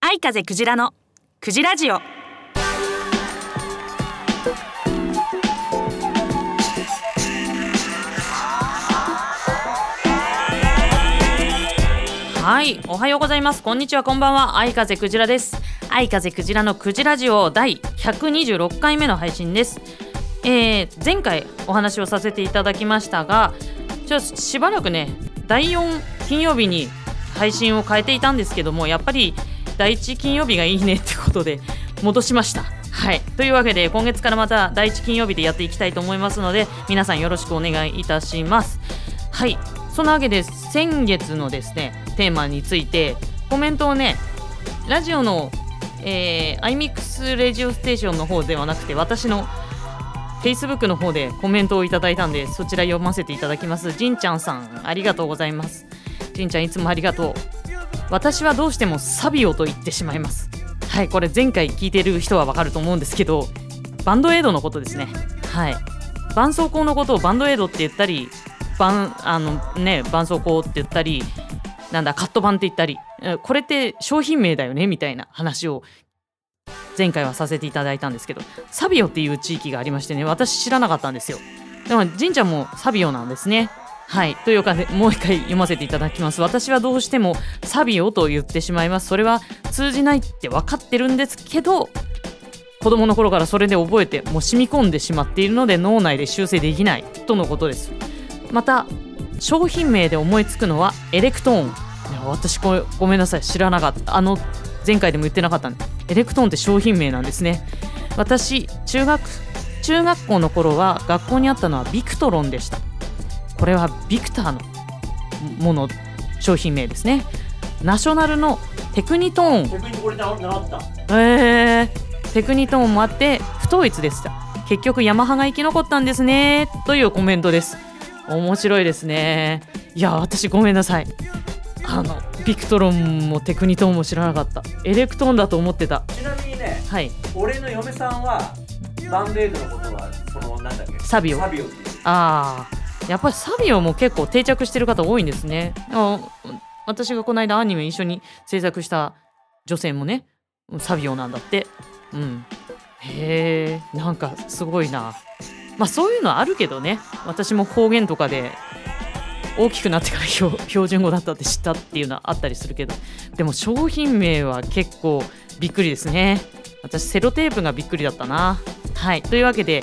愛風クジラのクジラジオはいおはようございます。こんにちはこんばんは。愛風クジラです。愛風クジラのクジラジオ第126回目の配信ですえー、前回お話をさせていただきましたがちょしばらくね第4金曜日に配信を変えていたんですけどもやっぱり第1金曜日がいいねってことで戻しました。はい、というわけで今月からまた第1金曜日でやっていきたいと思いますので皆さんよろしくお願いいたします。はいそんなわけで先月のですねテーマについてコメントをねラジオの、えー、iMix レジオステーションの方ではなくて私の Facebook の方でコメントをいただいたんでそちら読ませていただきます。じんちゃんさんありがとうございます。じんちゃんいつもありがとう。私はどうしてもサビオと言ってしまいます。はいこれ前回聞いてる人はわかると思うんですけどバンドエイドのことですね。はい。絆創膏のことをバンドエイドって言ったりバンあのね絆創膏って言ったりなんだカット版って言ったりこれって商品名だよね？みたいな話を前回はさせていただいたんですけどサビオっていう地域がありましてね私知らなかったんですよ。でも神ちゃんもサビオなんですね。はい。というかもう一回読ませていただきます。私はどうしてもサビオと言ってしまいます。それは通じないって分かってるんですけど子供の頃からそれで覚えてもう染み込んでしまっているので脳内で修正できないとのことです。また商品名で思いつくのはエレクトーン。いや私ごごめんなさい。知らなかった。あの前回でも言ってなかったんで。エレクトーンって商品名なんですね。私中学中学校の頃は学校にあったのはビクトロンでした。これはビクターのもの商品名ですね。ナショナルのテクニトーン。逆にこれ習った。えー、テクニトーンもあって不統一でした。結局ヤマハが生き残ったんですねというコメントです。面白いですね。いや私ごめんなさい。あのビクトロンもテクニトーンも知らなかった。エレクトーンだと思ってた。ちなみにねはい。俺の嫁さんはバンドエイドのことはそのなんだっけ？サビオサビオっていう。あー。やっぱりサビオも結構定着してる方多いんですね。あ私がこの間アニメ一緒に制作した女性もねサビオなんだって。うん。へえなんかすごいな。まあそういうのはあるけどね。私も方言とかで大きくなってから標標準語だったって知ったっていうのはあったりするけどでも商品名は結構びっくりですね。私セロテープがびっくりだったな。はい。というわけで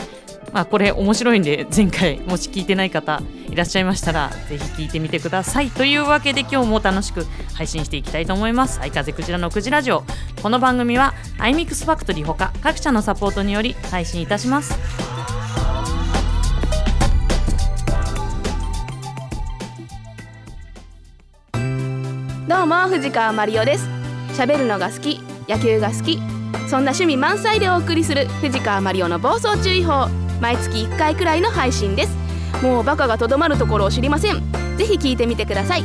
まあこれ面白いんで前回もし聞いてない方いらっしゃいましたらぜひ聞いてみてください。というわけで今日も楽しく配信していきたいと思います。相風クジラのクジラジオ。この番組は iMix ファクトリーほか各社のサポートにより配信いたします。どうも藤川マリオです。喋るのが好き野球が好きそんな趣味満載でお送りする藤川マリオの暴走注意報毎月1回くらいの配信です。もうバカがとどまるところを知りません。ぜひ聞いてみてください。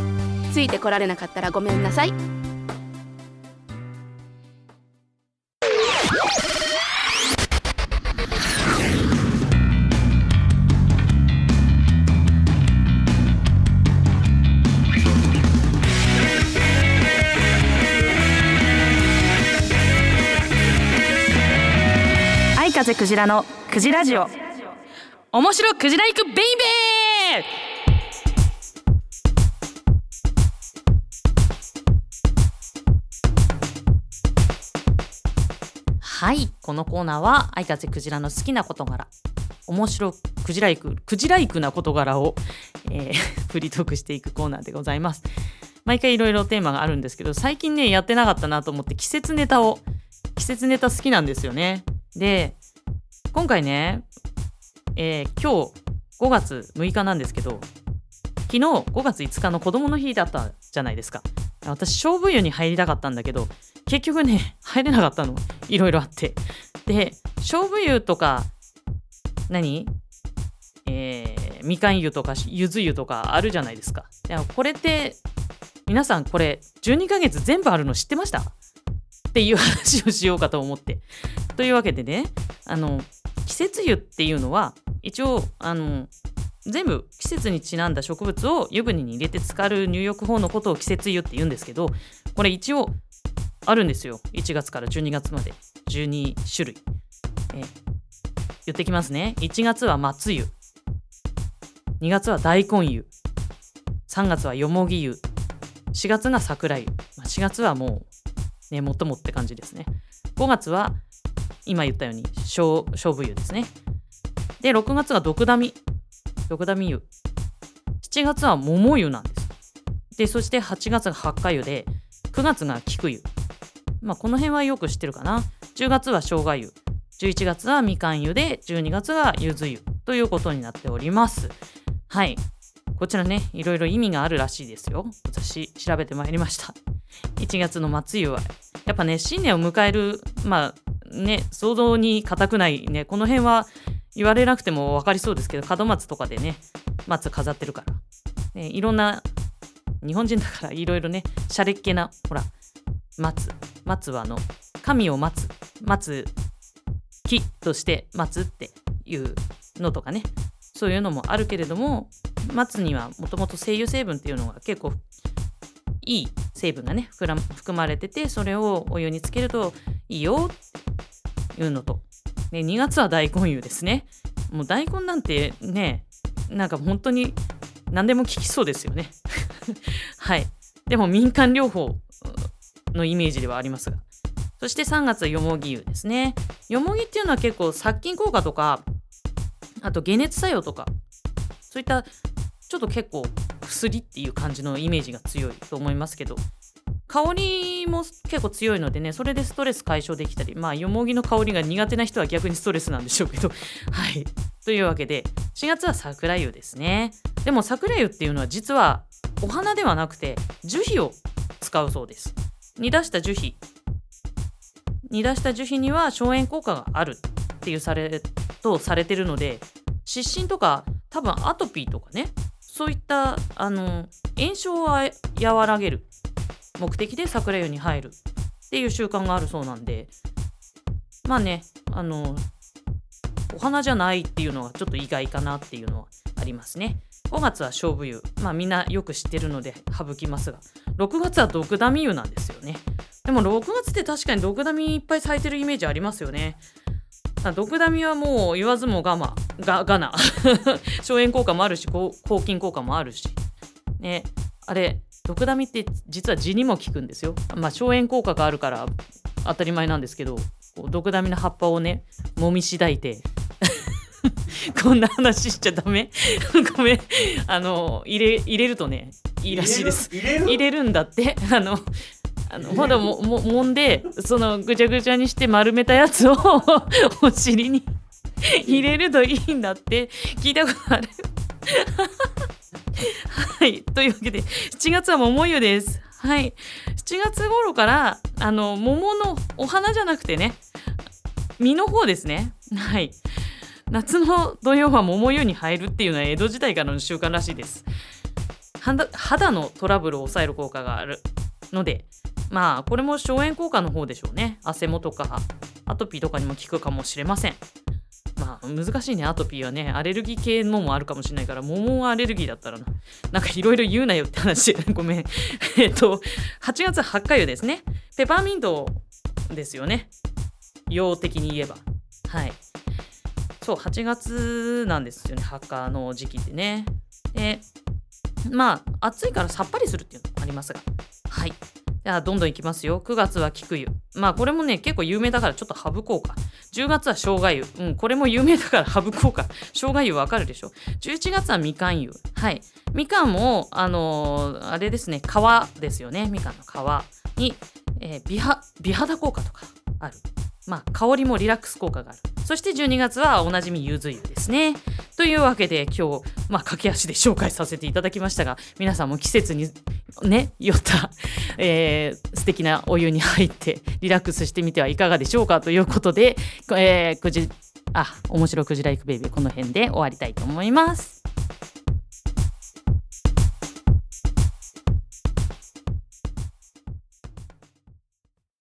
ついてこられなかったらごめんなさい。風クジラのクジラジオ。面白クジラ行くベイベー！はいこのコーナーは相風クジラの好きな事柄面白クジライククジライクな事柄を、えーフリートークしていくコーナーでございます。毎回いろいろテーマがあるんですけど最近ねやってなかったなと思って季節ネタを季節ネタ好きなんですよね。で今回ね、えー今日5月6日なんですけど昨日5月5日の子供の日だったじゃないですか。私勝負湯に入りたかったんだけど結局ね 入れなかったの。いろいろあって。で勝負湯とか何？えーみかん湯とかゆず湯とかあるじゃないですか。いやこれって皆さんこれ12ヶ月全部あるの知ってました？っていう話をしようかと思って。というわけでねあの季節湯っていうのは一応あの全部季節にちなんだ植物を湯船に入れて浸かる入浴法のことを季節湯って言うんですけどこれ一応あるんですよ。1月から12月まで。12種類、え言ってきますね。1月は松湯2月は大根湯3月はよもぎ湯4月が桜湯、まあ、4月はもうねもっともって感じですね。5月は今言ったように勝勝負湯ですね。で6月は毒ダミ。毒ダミ湯。7月は桃湯なんです。でそして8月が八花湯で9月が菊湯。まあこの辺はよく知ってるかな。10月は生姜湯。11月はみかん湯で12月はゆず湯。ということになっております。はい。こちらねいろいろ意味があるらしいですよ。私調べてまいりました。1月の松湯は。やっぱね新年を迎えるまあね想像に難くないね。この辺は言われなくても分かりそうですけど門松とかでね松飾ってるから、ね、いろんな日本人だからいろいろねシャレっ気なほら松。松はあの神を待つ。待つ木として松っていうのとかね。そういうのもあるけれども松にはもともと精油成分っていうのが結構いい成分がね含まれててそれをお湯につけるといいよっいうのと、ね、2月は大根湯ですね。もう大根なんてねなんか本当に何でも効きそうですよね。はい。でも民間療法のイメージではありますが。そして3月はよもぎ湯ですね。よもぎっていうのは結構殺菌効果とかあと解熱作用とかそういったちょっと結構薬っていう感じのイメージが強いと思いますけど。香りも結構強いのでねそれでストレス解消できたりまあよもぎの香りが苦手な人は逆にストレスなんでしょうけど はい。というわけで4月は桜湯ですね。でも桜湯っていうのは実はお花ではなくて樹皮を使うそうです。煮出した樹皮。煮出した樹皮には消炎効果があるっていうされとされてるので湿疹とか多分アトピーとかねそういったあの炎症を和らげる目的で桜湯に入るっていう習慣があるそうなんでまあねあのお花じゃないっていうのがちょっと意外かなっていうのはありますね。5月は勝負湯。まあみんなよく知ってるので省きますが。6月は毒ダミ湯なんですよね。でも6月って確かに毒ダミいっぱい咲いてるイメージありますよね。毒ダミはもう言わずもがまががな。消炎効果もあるし抗抗菌効果もあるし。ね。あれ毒ダミって実は痔にも効くんですよ。まあ消炎効果があるから当たり前なんですけど毒ダミの葉っぱをねもみしだいて こんな話しちゃダメ？ごめん。あの入れ入れるとねいいらしいです。入れる？入れる？んだって。あのあのまだもも揉んでそのぐちゃぐちゃにして丸めたやつをお尻に入れるといいんだって。聞いたことある？はい。というわけで7月は桃湯です。はい。7月頃からあの桃のお花じゃなくてね実の方ですね。はい。夏の土曜は桃湯に入るっていうのは江戸時代からの習慣らしいです。肌肌のトラブルを抑える効果があるのでまあこれも消炎効果の方でしょうね。汗もとかアトピーとかにも効くかもしれません。まあ難しいね。アトピーはね。アレルギー系のもあるかもしれないから桃はアレルギーだったらな。なんかいろいろ言うなよって話。ごめん。えっと8月八花湯ですねペパーミントですよね。用的に言えば。はい。そう8月なんですよね。墓の時期ってね。でまあ暑いからさっぱりするっていうのもありますが。はい。じゃあどんどんいきますよ。9月は菊湯。まあこれもね結構有名だからちょっと省こうか。10月は生姜湯う。んこれも有名だから 省こうか。生姜湯わかるでしょ？11月はみかん湯はい。みかんもあのーあれですね。皮ですよね。みかんの皮に、えー美美肌効果とかある。まあ香りもリラックス効果がある。そして12月はおなじみゆず湯ですね。というわけで今日、まあ、駆け足で紹介させていただきましたが皆さんも季節にね酔った、えー素敵なお湯に入ってリラックスしてみてはいかがでしょうか？ということで、えーくじあ面白くじらいくベイビーこの辺で終わりたいと思います。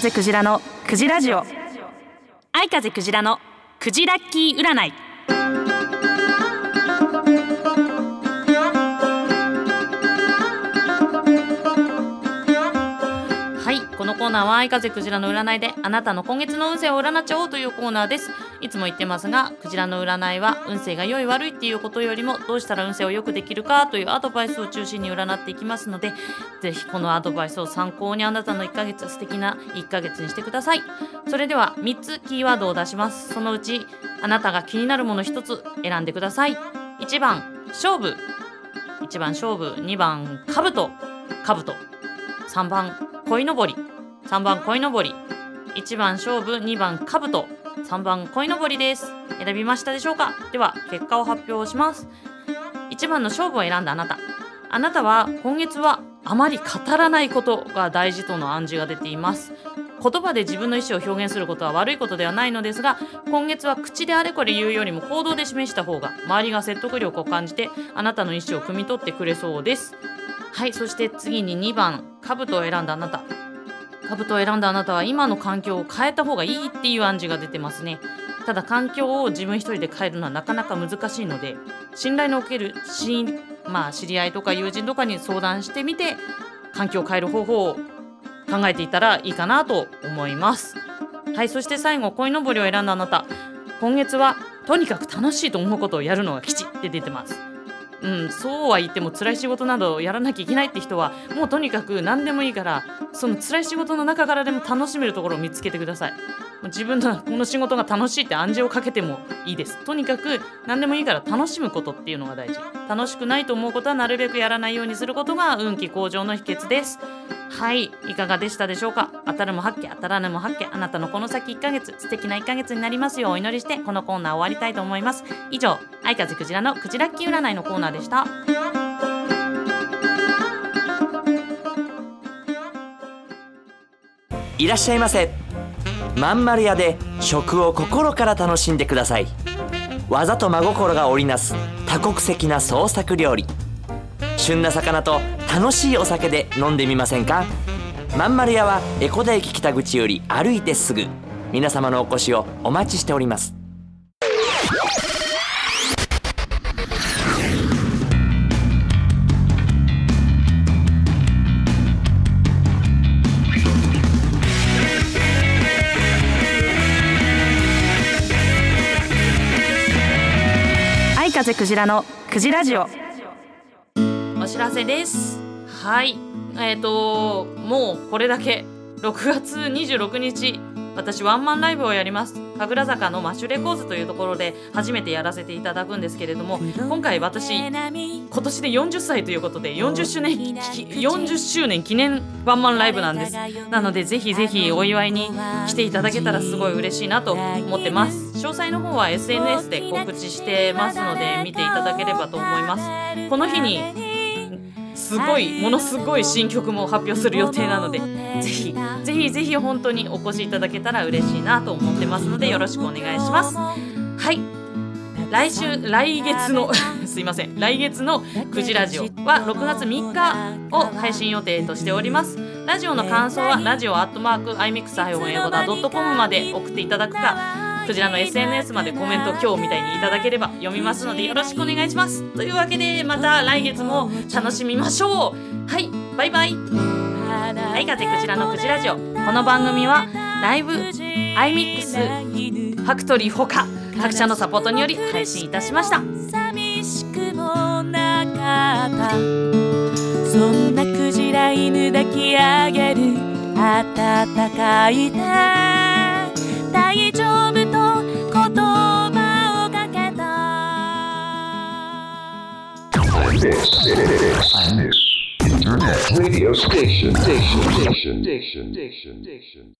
風クジラのクジラジオ。愛風クジラのクジラッキー占い。ーナーは愛風クジラの占いであなたの今月の運勢を占っちゃおうというコーナーです。いつも言ってますがクジラの占いは運勢が良い悪いっていうことよりもどうしたら運勢を良くできるかというアドバイスを中心に占っていきますのでぜひこのアドバイスを参考にあなたの1ヶ月素敵な1ヶ月にしてください。それでは3つキーワードを出します。そのうちあなたが気になるもの1つ選んでください。1番勝負。1番勝負。2番かぶとかぶと3番鯉のぼり。3番鯉のぼり。1番勝負2番かぶと3番鯉のぼりです。選びましたでしょうか？では結果を発表します。1番の勝負を選んだあなた。あなたは今月はあまり語らないことが大事との暗示が出ています。言葉で自分の意思を表現することは悪いことではないのですが今月は口であれこれ言うよりも行動で示した方が周りが説得力を感じてあなたの意思を汲み取ってくれそうです。はいそして次に2番兜を選んだあなた。兜を選んだあなたは今の環境を変えた方がいいっていう暗示が出てますね。ただ環境を自分一人で変えるのはなかなか難しいので信頼のおけるし、まあ、知り合いとか友人とかに相談してみて環境を変える方法を考えていたらいいかなと思います。はいそして最後鯉のぼりを選んだあなた。今月はとにかく楽しいと思うことをやるのが吉って出てます。うん、そうは言っても辛い仕事などやらなきゃいけないって人はもうとにかく何でもいいからその辛い仕事の中からでも楽しめるところを見つけてください。自分のこの仕事が楽しいって暗示をかけてもいいですとにかく何でもい。いから楽しむことっていうのが大事楽しくないと思うことはなるべくやらないようにすることが運気向上の秘訣です。はいいかがでしたでしょうか？当たるも発見当たらぬも発見あなたのこの先1ヶ月素敵な1ヶ月になりますようお祈りしてこのコーナー終わりたいと思います。以上愛風クジラのクジラッキー占いのコーナーでした。いらっしゃいませ。まんまる屋で食を心から楽しんでください。技と真心が織りなす多国籍な創作料理。旬な魚と楽しいお酒で飲んでみませんか？まんまる屋は江古田駅北口より歩いてすぐ。皆様のお越しをお待ちしております。風クジラのクジラジオ。お知らせです。はい。えっと、もうこれだけ。6月26日。私ワンマンライブをやります。神楽坂のマッシュレコーズというところで初めてやらせていただくんですけれども今回私今年で40歳ということで40周年き40周年記念ワンマンライブなんです。なのでぜひぜひお祝いに来ていただけたらすごい嬉しいなと思ってます。詳細の方は SNS で告知してますので見ていただければと思います。この日にすごいものすごい新曲も発表する予定なのでぜひぜひぜひ本当にお越しいただけたら嬉しいなと思ってますのでよろしくお願いします。はい。来週来月の すいません。来月のくじラジオは6月3日を配信予定としております。ラジオの感想はラジオアットマーク iMix- 英語だ .com まで送っていただくかクジラの SNS までコメント今日みたいにいただければ読みますのでよろしくお願いします。というわけでまた来月も楽しみましょう。はいバイバイ。はい風クジラのクジラジオこの番組はライブ iMix ファクトリーほか各社のサポートにより配信いたしました。寂しくもなかった。そんなクジラ犬抱き上げる暖かい手大丈た This, this, this Internet radio station. Station. Station. Station. Station. Station.